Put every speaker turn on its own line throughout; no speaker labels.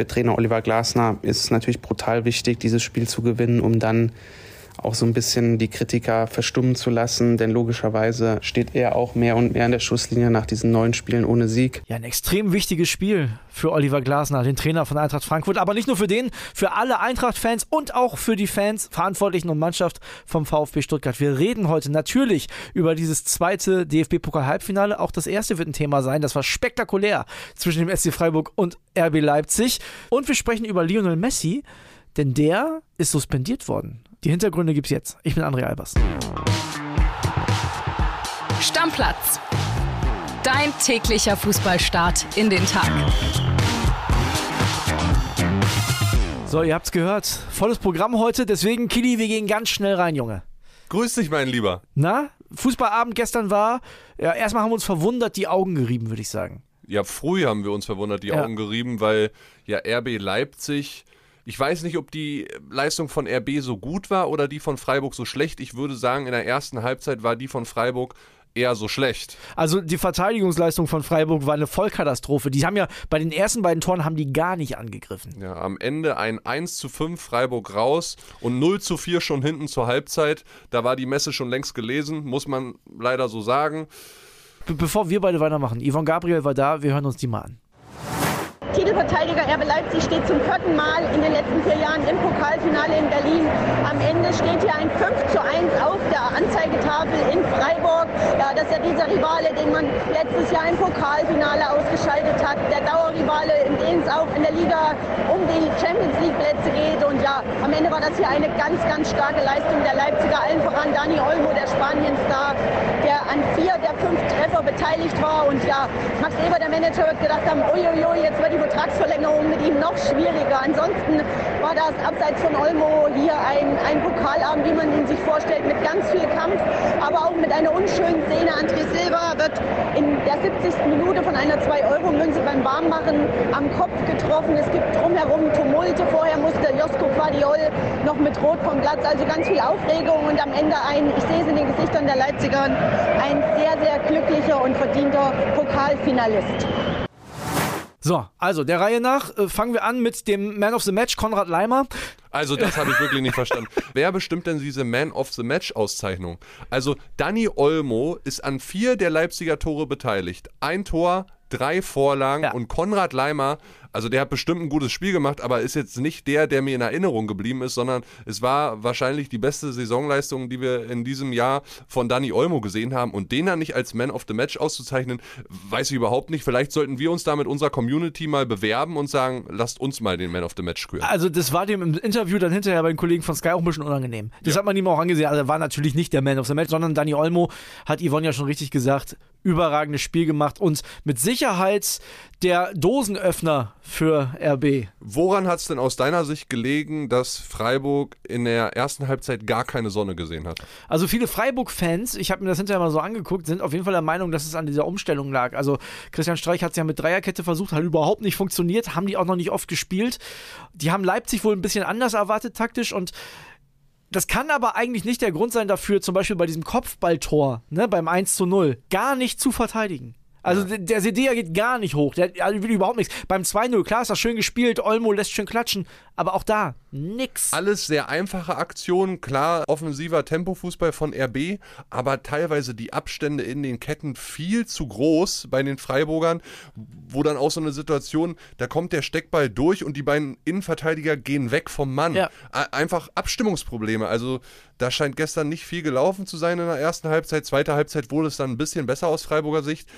für Trainer Oliver Glasner ist es natürlich brutal wichtig, dieses Spiel zu gewinnen, um dann auch so ein bisschen die Kritiker verstummen zu lassen, denn logischerweise steht er auch mehr und mehr in der Schusslinie nach diesen neun Spielen ohne Sieg.
Ja, ein extrem wichtiges Spiel für Oliver Glasner, den Trainer von Eintracht Frankfurt, aber nicht nur für den, für alle Eintracht-Fans und auch für die Fans, Verantwortlichen und Mannschaft vom VfB Stuttgart. Wir reden heute natürlich über dieses zweite DFB-Pokal-Halbfinale. Auch das erste wird ein Thema sein. Das war spektakulär zwischen dem SC Freiburg und RB Leipzig. Und wir sprechen über Lionel Messi, denn der ist suspendiert worden. Die Hintergründe gibt's jetzt. Ich bin André Albers.
Stammplatz. Dein täglicher Fußballstart in den Tag.
So, ihr habt's gehört. Volles Programm heute, deswegen, Kili, wir gehen ganz schnell rein, Junge.
Grüß dich, mein Lieber.
Na, Fußballabend gestern war, ja, erstmal haben wir uns verwundert die Augen gerieben, würde ich sagen.
Ja, früh haben wir uns verwundert die
Ja.
Augen gerieben, weil ja RB Leipzig. Ich weiß nicht, ob die Leistung von RB so gut war oder die von Freiburg so schlecht. Ich würde sagen, in der ersten Halbzeit war die von Freiburg eher so schlecht.
Also die Verteidigungsleistung von Freiburg war eine Vollkatastrophe. Die haben ja bei den ersten beiden Toren haben die gar nicht angegriffen.
Ja, am Ende ein 1 zu 5 Freiburg raus und 0 zu 4 schon hinten zur Halbzeit. Da war die Messe schon längst gelesen, muss man leider so sagen.
Be bevor wir beide weitermachen, Yvonne Gabriel war da, wir hören uns die mal an.
Titelverteidiger RB Leipzig steht zum vierten Mal in den letzten vier Jahren im Pokalfinale in Berlin. Am Ende steht hier ein 5 zu 1 auf der Anzeigetafel in Freiburg. Ja, das ist ja dieser Rivale, den man letztes Jahr im Pokalfinale ausgeschaltet hat. Der Dauerrivale, in dem es auch in der Liga um die Champions League Plätze geht. Und ja, am Ende war das hier eine ganz, ganz starke Leistung der Leipziger. Allen voran Dani Olmo, der Spanienstar, der an vier der Treffer beteiligt war. Und ja, Max Eber, der Manager, wird gedacht haben, uiuiui, jetzt wird die Vertragsverlängerung mit ihm noch schwieriger. Ansonsten war das abseits von Olmo hier ein, ein Pokalabend, wie man ihn sich vorstellt, mit ganz viel Kampf, aber auch mit einer unschönen Szene. André Silva wird in der 70. Minute von einer 2-Euro-Münze beim Warmmachen am Kopf getroffen. Es gibt drumherum Tumulte. Vorher musste Josko Guardiol noch mit Rot vom Platz. Also ganz viel Aufregung und am Ende ein, ich sehe es in den Gesichtern der Leipziger, ein sehr, sehr glücklicher und verdienter Pokalfinalist.
So, also der Reihe nach äh, fangen wir an mit dem Man of the Match, Konrad Leimer.
Also das habe ich wirklich nicht verstanden. Wer bestimmt denn diese Man of the Match Auszeichnung? Also Danny Olmo ist an vier der Leipziger Tore beteiligt. Ein Tor, drei Vorlagen
Ja.
und Konrad Leimer, also der hat bestimmt ein gutes Spiel gemacht, aber ist jetzt nicht der, der mir in Erinnerung geblieben ist, sondern es war wahrscheinlich die beste Saisonleistung, die wir in diesem Jahr von Danny Olmo gesehen haben und den dann nicht als Man of the Match auszuzeichnen, weiß ich überhaupt nicht. Vielleicht sollten wir uns da mit unserer Community mal bewerben und sagen, lasst uns mal den Man of the Match küren.
Also das war dem im Interview dann hinterher bei den Kollegen von Sky auch ein bisschen unangenehm. Das hat man ihm auch angesehen. Also er war natürlich nicht der Man of the Match, sondern Dani Olmo hat Yvonne ja schon richtig gesagt, überragendes Spiel gemacht und mit Sicherheit der Dosenöffner für RB.
Woran hat es denn aus deiner Sicht gelegen, dass Freiburg in der ersten Halbzeit gar keine Sonne gesehen hat?
Also viele Freiburg-Fans, ich habe mir das hinterher mal so angeguckt, sind auf jeden Fall der Meinung, dass es an dieser Umstellung lag. Also Christian Streich hat es ja mit Dreierkette versucht, hat überhaupt nicht funktioniert, haben die auch noch nicht oft gespielt. Die haben Leipzig wohl ein bisschen anders erwartet taktisch und das kann aber eigentlich nicht der Grund sein dafür, zum Beispiel bei diesem Kopfballtor, ne, beim 1 zu 0, gar nicht zu verteidigen. Also der- der Sedea geht gar nicht hoch, der also will überhaupt nichts. Beim 2-0, klar ist das schön gespielt, Olmo lässt schön klatschen, aber auch da nix.
Alles sehr einfache Aktionen, klar, offensiver Tempofußball von RB, aber teilweise die Abstände in den Ketten viel zu groß bei den Freiburgern, wo dann auch so eine Situation, da kommt der Steckball durch und die beiden Innenverteidiger gehen weg vom Mann.
Ja.
Einfach Abstimmungsprobleme. Also da scheint gestern nicht viel gelaufen zu sein in der ersten Halbzeit. Zweite Halbzeit wurde es dann ein bisschen besser aus Freiburger Sicht.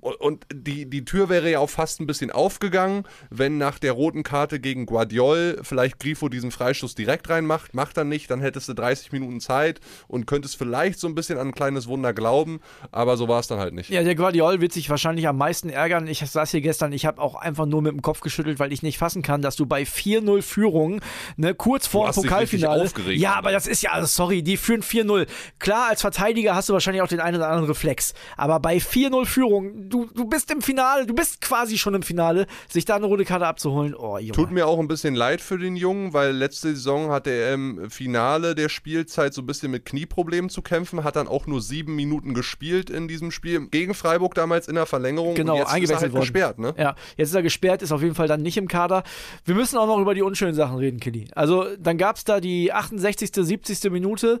Und- die, die Tür wäre ja auch fast ein bisschen aufgegangen, wenn nach der roten Karte gegen Guardiol vielleicht Grifo diesen Freistoß direkt reinmacht. Macht er nicht, dann hättest du 30 Minuten Zeit und könntest vielleicht so ein bisschen an ein kleines Wunder glauben, aber so war es dann halt nicht.
Ja, der Guardiol wird sich wahrscheinlich am meisten ärgern. Ich saß hier gestern, ich habe auch einfach nur mit dem Kopf geschüttelt, weil ich nicht fassen kann, dass du bei 4-0 Führung, ne, kurz vor dem Pokalfinale.
aufgeregt.
Ja, aber das ist ja, also sorry, die führen 4-0. Klar, als Verteidiger hast du wahrscheinlich auch den einen oder anderen Reflex. Aber bei 4-0 Führung, du, du bist im Finale, du bist quasi schon im Finale, sich da eine rote Karte abzuholen. Oh, Junge.
Tut mir auch ein bisschen leid für den Jungen, weil letzte Saison hatte er im Finale der Spielzeit so ein bisschen mit Knieproblemen zu kämpfen, hat dann auch nur sieben Minuten gespielt in diesem Spiel gegen Freiburg damals in der Verlängerung.
Genau,
und jetzt
eingewechselt
ist er halt
worden.
gesperrt, ne?
Ja, jetzt ist er gesperrt, ist auf jeden Fall dann nicht im Kader. Wir müssen auch noch über die unschönen Sachen reden, Killy. Also, dann gab es da die 68., 70. Minute.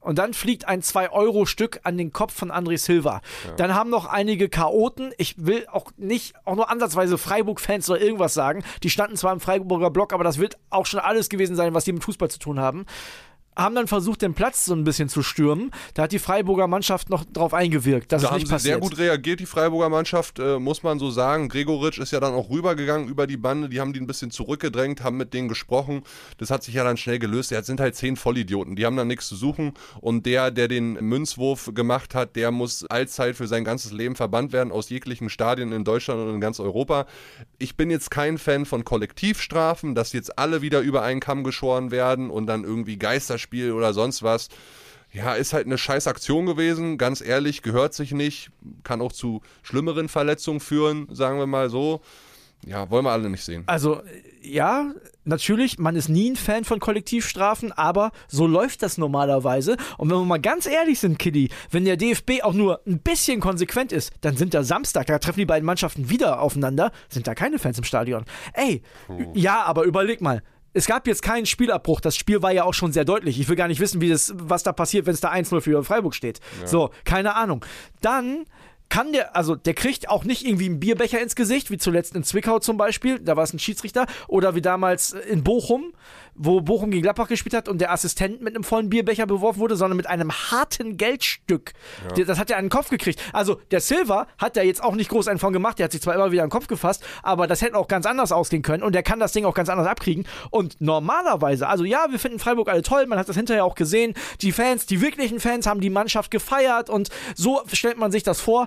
Und dann fliegt ein 2-Euro-Stück an den Kopf von André Silva. Dann haben noch einige Chaoten, ich will auch nicht auch nur ansatzweise Freiburg-Fans oder irgendwas sagen. Die standen zwar im Freiburger Block, aber das wird auch schon alles gewesen sein, was die mit Fußball zu tun haben. Haben dann versucht, den Platz so ein bisschen zu stürmen. Da hat die Freiburger Mannschaft noch drauf eingewirkt. Das
Da
ist
haben
nicht
sie
passiert.
sehr gut reagiert, die Freiburger Mannschaft, äh, muss man so sagen. Gregoritsch ist ja dann auch rübergegangen über die Bande, die haben die ein bisschen zurückgedrängt, haben mit denen gesprochen. Das hat sich ja dann schnell gelöst. Jetzt sind halt zehn Vollidioten, die haben dann nichts zu suchen. Und der, der den Münzwurf gemacht hat, der muss allzeit für sein ganzes Leben verbannt werden aus jeglichen Stadien in Deutschland und in ganz Europa. Ich bin jetzt kein Fan von Kollektivstrafen, dass jetzt alle wieder über einen Kamm geschoren werden und dann irgendwie Geisterspiel oder sonst was. Ja, ist halt eine scheiß Aktion gewesen, ganz ehrlich, gehört sich nicht, kann auch zu schlimmeren Verletzungen führen, sagen wir mal so. Ja, wollen wir alle nicht sehen.
Also, ja, natürlich, man ist nie ein Fan von Kollektivstrafen, aber so läuft das normalerweise. Und wenn wir mal ganz ehrlich sind, Kiddy, wenn der DFB auch nur ein bisschen konsequent ist, dann sind da Samstag, da treffen die beiden Mannschaften wieder aufeinander, sind da keine Fans im Stadion. Ey, ja, aber überleg mal. Es gab jetzt keinen Spielabbruch. Das Spiel war ja auch schon sehr deutlich. Ich will gar nicht wissen, wie das, was da passiert, wenn es da 1-0 für Freiburg steht. So, keine Ahnung. Dann kann der, also der kriegt auch nicht irgendwie einen Bierbecher ins Gesicht, wie zuletzt in Zwickau zum Beispiel, da war es ein Schiedsrichter, oder wie damals in Bochum, wo Bochum gegen Gladbach gespielt hat und der Assistent mit einem vollen Bierbecher beworfen wurde, sondern mit einem harten Geldstück. Der- Das hat er an den Kopf gekriegt. Also der Silver hat da jetzt auch nicht groß einen von gemacht, der hat sich zwar immer wieder an den Kopf gefasst, aber das hätte auch ganz anders ausgehen können und der kann das Ding auch ganz anders abkriegen. Und normalerweise, also ja, wir finden Freiburg alle toll, man hat das hinterher auch gesehen, die Fans, die wirklichen Fans haben die Mannschaft gefeiert und so stellt man sich das vor.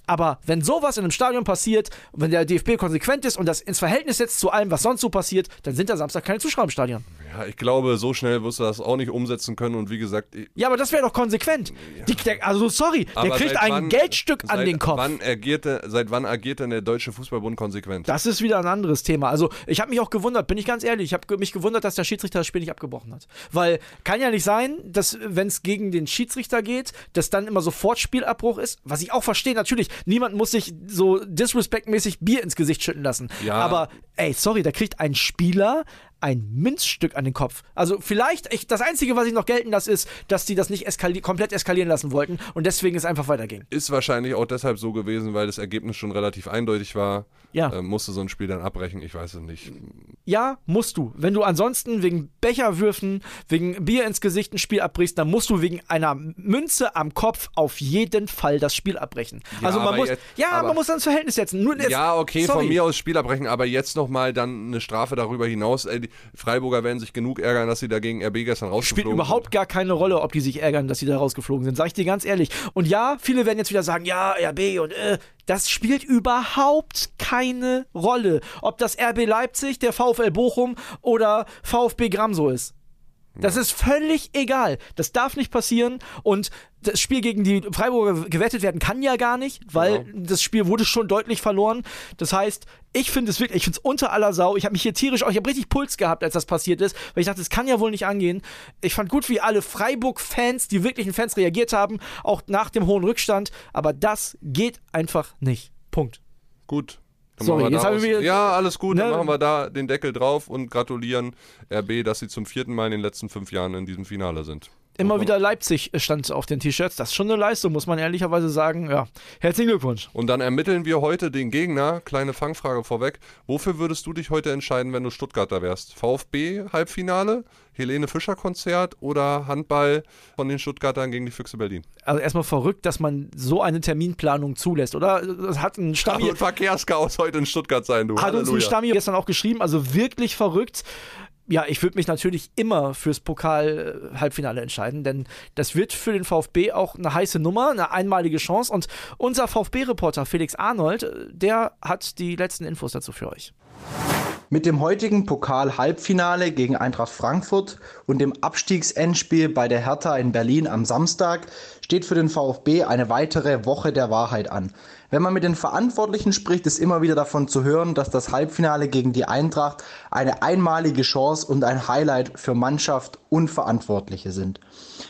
Aber wenn sowas in einem Stadion passiert, wenn der DFB konsequent ist und das ins Verhältnis setzt zu allem, was sonst so passiert, dann sind da Samstag keine Zuschauer im Stadion.
Ja, ich glaube, so schnell wirst du das auch nicht umsetzen können und wie gesagt,
Ja, aber das wäre doch konsequent. Die, der, also sorry, der
aber
kriegt
seit
ein
wann-
Geldstück an den Kopf.
Wann agierte, seit wann agiert denn der Deutsche Fußballbund konsequent?
Das ist wieder ein anderes Thema. Also, ich habe mich auch gewundert, bin ich ganz ehrlich, ich habe mich gewundert, dass der Schiedsrichter das Spiel nicht abgebrochen hat. Weil kann ja nicht sein, dass, wenn es gegen den Schiedsrichter geht, dass dann immer sofort Spielabbruch ist. Was ich auch verstehe, natürlich, niemand muss sich so disrespectmäßig Bier ins Gesicht schütten lassen.
Ja.
Aber, ey, sorry, da kriegt ein Spieler ein Münzstück an den Kopf. Also vielleicht, ich, das Einzige, was ich noch gelten lasse, ist, dass die das nicht eskali komplett eskalieren lassen wollten und deswegen es einfach weiterging.
Ist wahrscheinlich auch deshalb so gewesen, weil das Ergebnis schon relativ eindeutig war.
Ja.
Ähm, musste so ein Spiel dann abbrechen, ich weiß es nicht.
Ja, musst du. Wenn du ansonsten wegen Becherwürfen, wegen Bier ins Gesicht ein Spiel abbrichst, dann musst du wegen einer Münze am Kopf auf jeden Fall das Spiel abbrechen.
Ja,
also man muss,
jetzt-
ja, man muss ins Verhältnis setzen. Nur jetzt,
Ja, okay,
sorry.
von mir aus Spiel abbrechen, aber jetzt nochmal dann eine Strafe darüber hinaus. Die Freiburger werden sich genug ärgern, dass sie da gegen RB gestern
Spielt
rausgeflogen
überhaupt gar keine Rolle, ob die sich ärgern, dass sie da rausgeflogen sind. Sag ich dir ganz ehrlich. Und ja, viele werden jetzt wieder sagen, ja, RB und äh, das spielt überhaupt keine Rolle, ob das RB Leipzig, der VfL Bochum oder VfB Gramso ist. Das ist völlig egal. Das darf nicht passieren. Und das Spiel gegen die Freiburger gewettet werden kann ja gar nicht, weil das Spiel wurde schon deutlich verloren. Das heißt, ich finde es wirklich, ich finde es unter aller Sau. Ich habe mich hier tierisch, ich habe richtig Puls gehabt, als das passiert ist, weil ich dachte, das kann ja wohl nicht angehen. Ich fand gut, wie alle Freiburg-Fans, die wirklichen Fans reagiert haben, auch nach dem hohen Rückstand. Aber das geht einfach nicht. Punkt.
Gut. Dann
Sorry, jetzt haben wir-
Ja, alles gut, dann
Ne?
machen wir da den Deckel drauf und gratulieren RB, dass sie zum vierten Mal in den letzten fünf Jahren in diesem Finale sind.
Immer wieder Leipzig stand auf den T-Shirts. Das ist schon eine Leistung, muss man ehrlicherweise sagen. Ja, herzlichen Glückwunsch.
Und dann ermitteln wir heute den Gegner. Kleine Fangfrage vorweg. Wofür würdest du dich heute entscheiden, wenn du Stuttgarter wärst? VfB Halbfinale, Helene Fischer Konzert oder Handball von den Stuttgartern gegen die Füchse Berlin?
Also erstmal verrückt, dass man so eine Terminplanung zulässt, oder? Das hat ein Stammi,
wird Verkehrschaos heute in Stuttgart sein, du.
hat uns ein
Halleluja.
Stammi gestern auch geschrieben, also wirklich verrückt. Ja, ich würde mich natürlich immer fürs Pokal-Halbfinale entscheiden, denn das wird für den VfB auch eine heiße Nummer, eine einmalige Chance. Und unser VfB-Reporter Felix Arnold, der hat die letzten Infos dazu für euch.
Mit dem heutigen Pokal-Halbfinale gegen Eintracht Frankfurt und dem Abstiegsendspiel bei der Hertha in Berlin am Samstag steht für den VfB eine weitere Woche der Wahrheit an. Wenn man mit den Verantwortlichen spricht, ist immer wieder davon zu hören, dass das Halbfinale gegen die Eintracht eine einmalige Chance und ein Highlight für Mannschaft und Verantwortliche sind.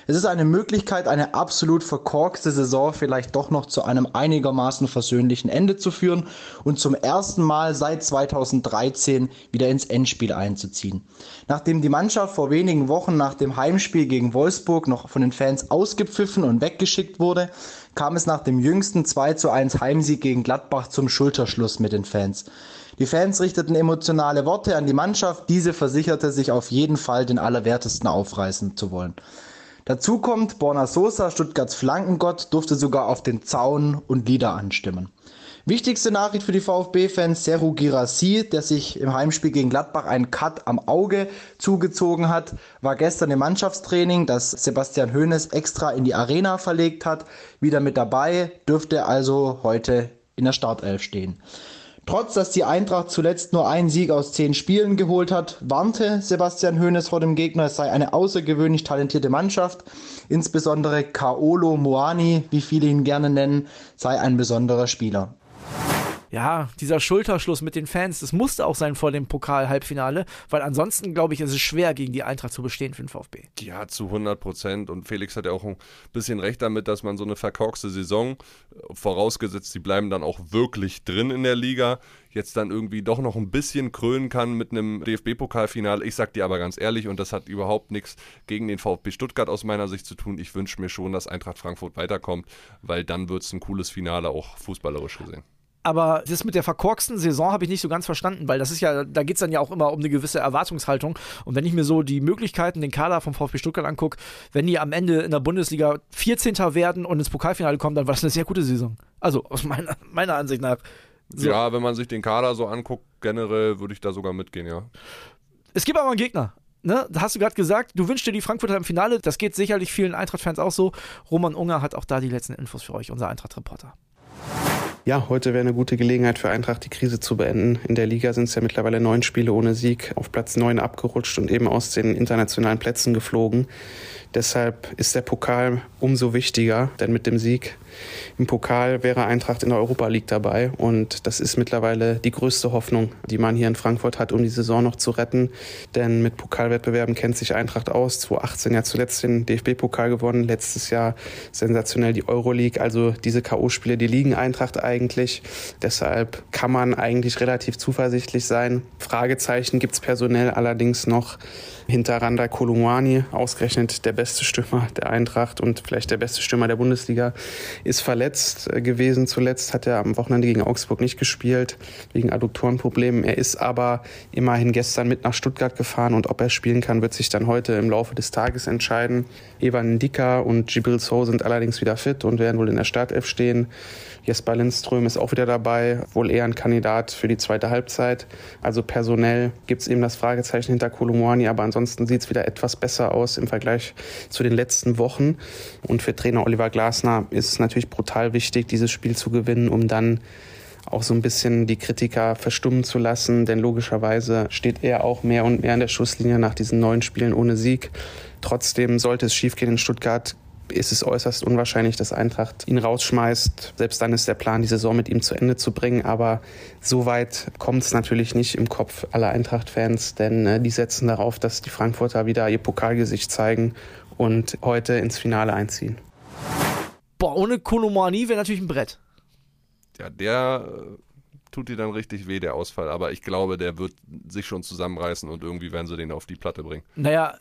Es ist eine Möglichkeit, eine absolut verkorkste Saison vielleicht doch noch zu einem einigermaßen versöhnlichen Ende zu führen und zum ersten Mal seit 2013 wieder ins Endspiel einzuziehen. Nachdem die Mannschaft vor wenigen Wochen nach dem Heimspiel gegen Wolfsburg noch von den Fans ausgepfiffen und weggeschickt wurde, kam es nach dem jüngsten 2 zu 1 Heimsieg gegen Gladbach zum Schulterschluss mit den Fans. Die Fans richteten emotionale Worte an die Mannschaft, diese versicherte sich auf jeden Fall den Allerwertesten aufreißen zu wollen. Dazu kommt, Borna Sosa, Stuttgarts Flankengott, durfte sogar auf den Zaun und Lieder anstimmen. Wichtigste Nachricht für die VfB-Fans, Seru Girassi, der sich im Heimspiel gegen Gladbach einen Cut am Auge zugezogen hat, war gestern im Mannschaftstraining, das Sebastian Hoeneß extra in die Arena verlegt hat, wieder mit dabei, dürfte also heute in der Startelf stehen. Trotz dass die Eintracht zuletzt nur einen Sieg aus zehn Spielen geholt hat, warnte Sebastian Hoeneß vor dem Gegner, es sei eine außergewöhnlich talentierte Mannschaft. Insbesondere Kaolo Moani, wie viele ihn gerne nennen, sei ein besonderer Spieler
ja, dieser Schulterschluss mit den Fans, das musste auch sein vor dem Pokal-Halbfinale, weil ansonsten, glaube ich, ist es schwer, gegen die Eintracht zu bestehen für den VfB.
Ja, zu 100 Prozent. Und Felix hat ja auch ein bisschen recht damit, dass man so eine verkorkste Saison, vorausgesetzt, sie bleiben dann auch wirklich drin in der Liga, jetzt dann irgendwie doch noch ein bisschen krönen kann mit einem DFB-Pokalfinale. Ich sag dir aber ganz ehrlich, und das hat überhaupt nichts gegen den VfB Stuttgart aus meiner Sicht zu tun. Ich wünsche mir schon, dass Eintracht Frankfurt weiterkommt, weil dann wird es ein cooles Finale auch fußballerisch gesehen.
Aber das mit der verkorksten Saison habe ich nicht so ganz verstanden, weil das ist ja, da geht es dann ja auch immer um eine gewisse Erwartungshaltung. Und wenn ich mir so die Möglichkeiten, den Kader vom VfB Stuttgart angucke, wenn die am Ende in der Bundesliga 14. werden und ins Pokalfinale kommen, dann war das eine sehr gute Saison. Also aus meiner, meiner Ansicht nach.
So. Ja, wenn man sich den Kader so anguckt, generell würde ich da sogar mitgehen, ja.
Es gibt aber einen Gegner. Ne, da hast du gerade gesagt, du wünschst dir die Frankfurter im Finale. Das geht sicherlich vielen Eintracht-Fans auch so. Roman Unger hat auch da die letzten Infos für euch, unser Eintracht-Reporter.
Ja, heute wäre eine gute Gelegenheit für Eintracht, die Krise zu beenden. In der Liga sind es ja mittlerweile neun Spiele ohne Sieg, auf Platz neun abgerutscht und eben aus den internationalen Plätzen geflogen. Deshalb ist der Pokal umso wichtiger, denn mit dem Sieg im Pokal wäre Eintracht in der Europa League dabei und das ist mittlerweile die größte Hoffnung, die man hier in Frankfurt hat, um die Saison noch zu retten. Denn mit Pokalwettbewerben kennt sich Eintracht aus. 2018 ja zuletzt den DFB-Pokal gewonnen, letztes Jahr sensationell die Euroleague. Also diese K.O.-Spiele, die liegen Eintracht eigentlich. Deshalb kann man eigentlich relativ zuversichtlich sein. Fragezeichen gibt es personell allerdings noch hinter Randa Kolumani, ausgerechnet der beste Stürmer der Eintracht und vielleicht der beste Stürmer der Bundesliga, ist verletzt äh, gewesen. Zuletzt hat er am Wochenende gegen Augsburg nicht gespielt, wegen Adduktorenproblemen. Er ist aber immerhin gestern mit nach Stuttgart gefahren und ob er spielen kann, wird sich dann heute im Laufe des Tages entscheiden. Evan Dicker und Gibril So sind allerdings wieder fit und werden wohl in der Startelf stehen. Jesper Lindström ist auch wieder dabei, wohl eher ein Kandidat für die zweite Halbzeit. Also personell gibt es eben das Fragezeichen hinter Kolumani, aber ansonsten sieht es wieder etwas besser aus im Vergleich zu den letzten Wochen. Und für Trainer Oliver Glasner ist es natürlich brutal wichtig, dieses Spiel zu gewinnen, um dann auch so ein bisschen die Kritiker verstummen zu lassen, denn logischerweise steht er auch mehr und mehr in der Schusslinie nach diesen neun Spielen ohne Sieg. Trotzdem sollte es schiefgehen in Stuttgart, ist es äußerst unwahrscheinlich, dass Eintracht ihn rausschmeißt. Selbst dann ist der Plan, die Saison mit ihm zu Ende zu bringen. Aber so weit kommt es natürlich nicht im Kopf aller Eintracht-Fans, denn äh, die setzen darauf, dass die Frankfurter wieder ihr Pokalgesicht zeigen und heute ins Finale einziehen.
Boah, ohne Kolomani wäre natürlich ein Brett.
Ja, der äh, tut dir dann richtig weh, der Ausfall. Aber ich glaube, der wird sich schon zusammenreißen und irgendwie werden sie den auf die Platte bringen.
Naja,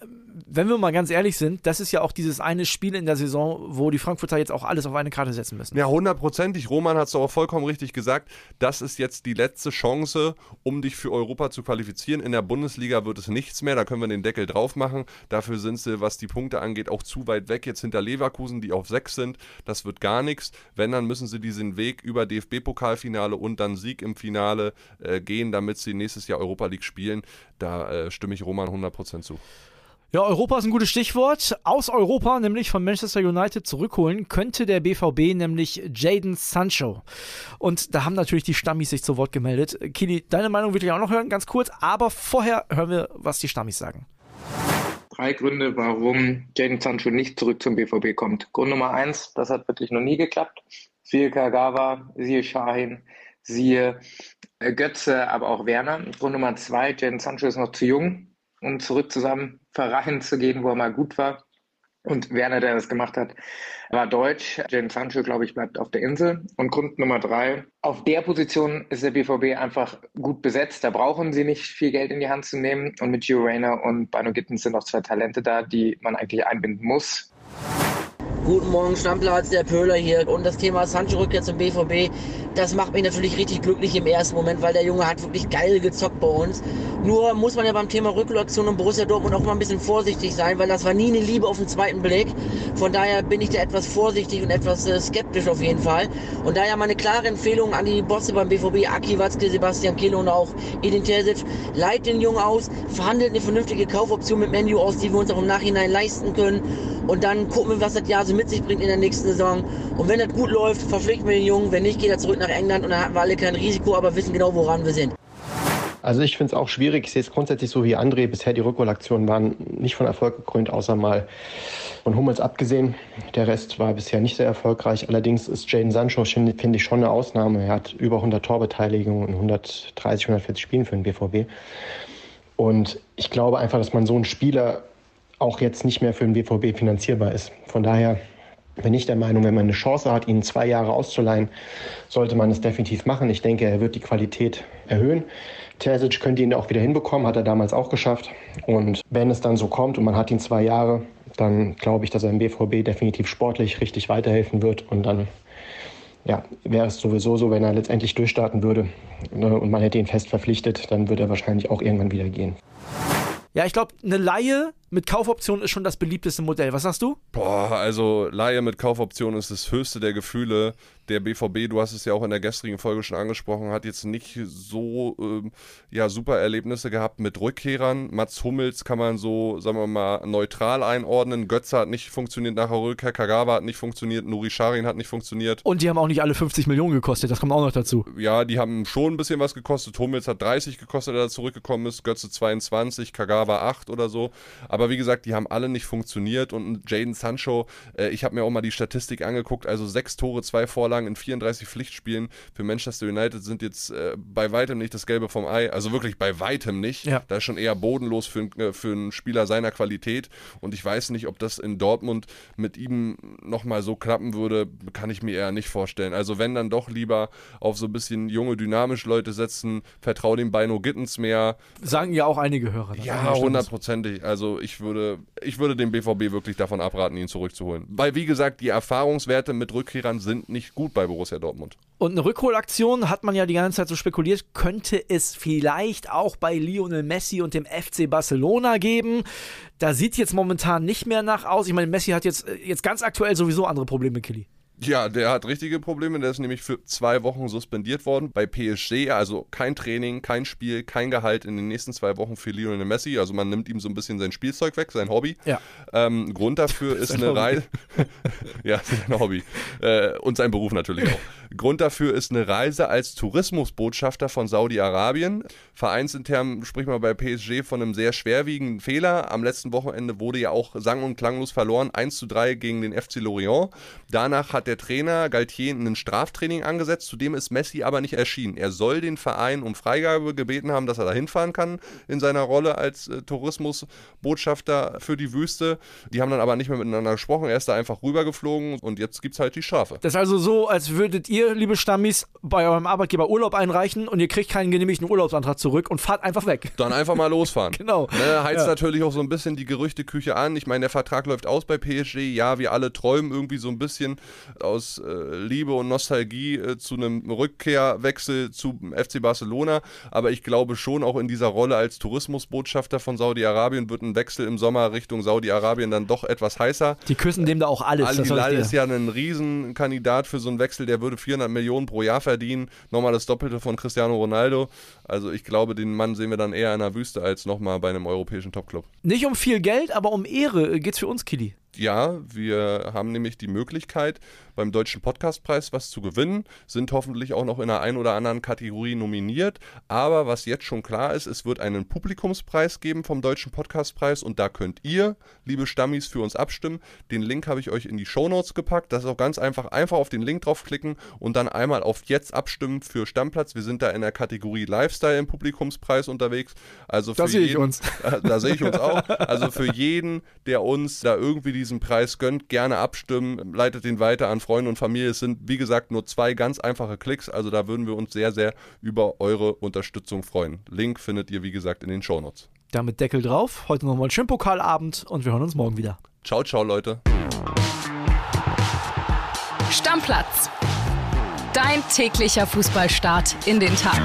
wenn wir mal ganz ehrlich sind, das ist ja auch dieses eine Spiel in der Saison, wo die Frankfurter jetzt auch alles auf eine Karte setzen müssen.
Ja, hundertprozentig. Roman hat es auch vollkommen richtig gesagt. Das ist jetzt die letzte Chance, um dich für Europa zu qualifizieren. In der Bundesliga wird es nichts mehr. Da können wir den Deckel drauf machen. Dafür sind sie, was die Punkte angeht, auch zu weit weg. Jetzt hinter Leverkusen, die auf sechs sind. Das wird gar nichts. Wenn, dann müssen sie diesen Weg über DFB-Pokalfinale und dann Sieg im Finale äh, gehen, damit sie nächstes Jahr Europa League spielen. Da äh, stimme ich Roman 100% zu.
Ja, Europa ist ein gutes Stichwort. Aus Europa, nämlich von Manchester United zurückholen, könnte der BVB nämlich Jaden Sancho. Und da haben natürlich die Stammis sich zu Wort gemeldet. Kili, deine Meinung will ich auch noch hören, ganz kurz. Aber vorher hören wir, was die Stammis sagen.
Drei Gründe, warum Jaden Sancho nicht zurück zum BVB kommt. Grund Nummer eins, das hat wirklich noch nie geklappt. Siehe Kagawa, siehe Shahin, siehe äh, Götze, aber auch Werner. Grund Nummer zwei, Jadon Sancho ist noch zu jung, um zurück zusammen Verein zu gehen, wo er mal gut war. Und Werner, der das gemacht hat, war deutsch. Jadon Sancho, glaube ich, bleibt auf der Insel. Und Grund Nummer drei, auf der Position ist der BVB einfach gut besetzt. Da brauchen sie nicht viel Geld in die Hand zu nehmen. Und mit Gio Reyna und Bino Gittens sind noch zwei Talente da, die man eigentlich einbinden muss.
Guten Morgen, Stammplatz, der Pöhler hier. Und das Thema Sancho Rückkehr zum BVB, das macht mich natürlich richtig glücklich im ersten Moment, weil der Junge hat wirklich geil gezockt bei uns. Nur muss man ja beim Thema Rücklokation und Borussia Dortmund auch mal ein bisschen vorsichtig sein, weil das war nie eine Liebe auf den zweiten Blick. Von daher bin ich da etwas vorsichtig und etwas äh, skeptisch auf jeden Fall. Und daher meine klare Empfehlung an die Bosse beim BVB, Aki Watzke, Sebastian Kehl und auch Edin Terzic, leiht den Jungen aus, verhandelt eine vernünftige Kaufoption mit Menu aus, die wir uns auch im Nachhinein leisten können. Und dann gucken wir, was das Jahr so mit sich bringt in der nächsten Saison. Und wenn das gut läuft, verpflichten wir den Jungen. Wenn nicht, geht er zurück nach England und dann hatten wir alle kein Risiko, aber wissen genau, woran wir sind.
Also ich finde es auch schwierig. Ich sehe es grundsätzlich so wie André. Bisher die Rückholaktionen waren nicht von Erfolg gekrönt, außer mal von Hummels abgesehen. Der Rest war bisher nicht sehr erfolgreich. Allerdings ist Jaden Sancho, finde ich, schon eine Ausnahme. Er hat über 100 Torbeteiligungen in 130, 140 Spielen für den BVB. Und ich glaube einfach, dass man so einen Spieler auch jetzt nicht mehr für den BVB finanzierbar ist. Von daher bin ich der Meinung, wenn man eine Chance hat, ihn zwei Jahre auszuleihen, sollte man es definitiv machen. Ich denke, er wird die Qualität erhöhen. Terzic könnte ihn auch wieder hinbekommen, hat er damals auch geschafft. Und wenn es dann so kommt und man hat ihn zwei Jahre, dann glaube ich, dass er im BVB definitiv sportlich richtig weiterhelfen wird. Und dann ja, wäre es sowieso so, wenn er letztendlich durchstarten würde ne, und man hätte ihn fest verpflichtet, dann würde er wahrscheinlich auch irgendwann wieder gehen.
Ja, ich glaube, eine Laie mit Kaufoption ist schon das beliebteste Modell. Was sagst du?
Boah, also Laie mit Kaufoption ist das höchste der Gefühle der BVB, du hast es ja auch in der gestrigen Folge schon angesprochen, hat jetzt nicht so ähm, ja, super Erlebnisse gehabt mit Rückkehrern. Mats Hummels kann man so, sagen wir mal, neutral einordnen. Götze hat nicht funktioniert nach der Rückkehr, Kagawa hat nicht funktioniert, Nuri Sarin hat nicht funktioniert.
Und die haben auch nicht alle 50 Millionen gekostet, das kommt auch noch dazu.
Ja, die haben schon ein bisschen was gekostet. Hummels hat 30 gekostet, als er zurückgekommen ist, Götze 22, Kagawa 8 oder so. Aber wie gesagt, die haben alle nicht funktioniert und Jaden Sancho, äh, ich habe mir auch mal die Statistik angeguckt, also sechs Tore, zwei Vorlagen in 34 Pflichtspielen für Manchester United sind jetzt äh, bei weitem nicht das Gelbe vom Ei. Also wirklich bei weitem nicht. Ja. Da ist schon eher bodenlos für, äh, für einen Spieler seiner Qualität. Und ich weiß nicht, ob das in Dortmund mit ihm nochmal so klappen würde, kann ich mir eher nicht vorstellen. Also wenn dann doch lieber auf so ein bisschen junge, dynamische Leute setzen, vertraue dem Beino Gittens mehr.
Sagen ja auch einige Hörer.
Ja, hundertprozentig. Also ich würde, ich würde dem BVB wirklich davon abraten, ihn zurückzuholen. Weil, wie gesagt, die Erfahrungswerte mit Rückkehrern sind nicht gut bei Borussia Dortmund.
Und eine Rückholaktion hat man ja die ganze Zeit so spekuliert, könnte es vielleicht auch bei Lionel Messi und dem FC Barcelona geben. Da sieht jetzt momentan nicht mehr nach aus. Ich meine, Messi hat jetzt, jetzt ganz aktuell sowieso andere Probleme, Killy.
Ja, der hat richtige Probleme. Der ist nämlich für zwei Wochen suspendiert worden bei PSG. Also kein Training, kein Spiel, kein Gehalt in den nächsten zwei Wochen für Lionel Messi. Also man nimmt ihm so ein bisschen sein Spielzeug weg, sein Hobby.
Ja.
Ähm, Grund dafür ist eine Reise. ja, sein Hobby. Äh, und sein Beruf natürlich auch. Grund dafür ist eine Reise als Tourismusbotschafter von Saudi-Arabien. Vereinsintern spricht man bei PSG von einem sehr schwerwiegenden Fehler. Am letzten Wochenende wurde ja auch sang- und klanglos verloren. 1 zu 3 gegen den FC Lorient. Danach hat der Trainer Galtier ein Straftraining angesetzt, zudem ist Messi aber nicht erschienen. Er soll den Verein um Freigabe gebeten haben, dass er da hinfahren kann in seiner Rolle als äh, Tourismusbotschafter für die Wüste. Die haben dann aber nicht mehr miteinander gesprochen. Er ist da einfach rübergeflogen und jetzt gibt es halt die Strafe.
Das ist also so, als würdet ihr, liebe Stammis, bei eurem Arbeitgeber Urlaub einreichen und ihr kriegt keinen genehmigten Urlaubsantrag zurück und fahrt einfach weg.
Dann einfach mal losfahren.
genau.
Ne, heizt ja. natürlich auch so ein bisschen die Gerüchteküche an. Ich meine, der Vertrag läuft aus bei PSG. Ja, wir alle träumen irgendwie so ein bisschen aus äh, Liebe und Nostalgie äh, zu einem Rückkehrwechsel zu FC Barcelona. Aber ich glaube schon, auch in dieser Rolle als Tourismusbotschafter von Saudi-Arabien wird ein Wechsel im Sommer Richtung Saudi-Arabien dann doch etwas heißer.
Die küssen dem da auch alles.
Al Hilal ist ja ein Riesenkandidat für so einen Wechsel. Der würde 400 Millionen pro Jahr verdienen. Nochmal das Doppelte von Cristiano Ronaldo. Also ich glaube, den Mann sehen wir dann eher in der Wüste als nochmal bei einem europäischen Topclub.
Nicht um viel Geld, aber um Ehre geht's für uns, Kili.
Ja, wir haben nämlich die Möglichkeit, beim Deutschen Podcastpreis was zu gewinnen, sind hoffentlich auch noch in einer ein oder anderen Kategorie nominiert. Aber was jetzt schon klar ist, es wird einen Publikumspreis geben vom Deutschen Podcastpreis und da könnt ihr, liebe Stammis, für uns abstimmen. Den Link habe ich euch in die Shownotes gepackt. Das ist auch ganz einfach. Einfach auf den Link draufklicken und dann einmal auf Jetzt abstimmen für Stammplatz. Wir sind da in der Kategorie Lifestyle im Publikumspreis unterwegs. Also
da sehe ich uns.
da sehe ich uns auch. Also für jeden, der uns da irgendwie diesen Preis gönnt, gerne abstimmen. Leitet den weiter an Freunde und Familie. Es sind, wie gesagt, nur zwei ganz einfache Klicks. Also da würden wir uns sehr, sehr über eure Unterstützung freuen. Link findet ihr, wie gesagt, in den Shownotes.
Damit Deckel drauf. Heute nochmal ein Schwimmpokalabend und wir hören uns morgen wieder.
Ciao, ciao, Leute.
Stammplatz. Dein täglicher Fußballstart in den Tag.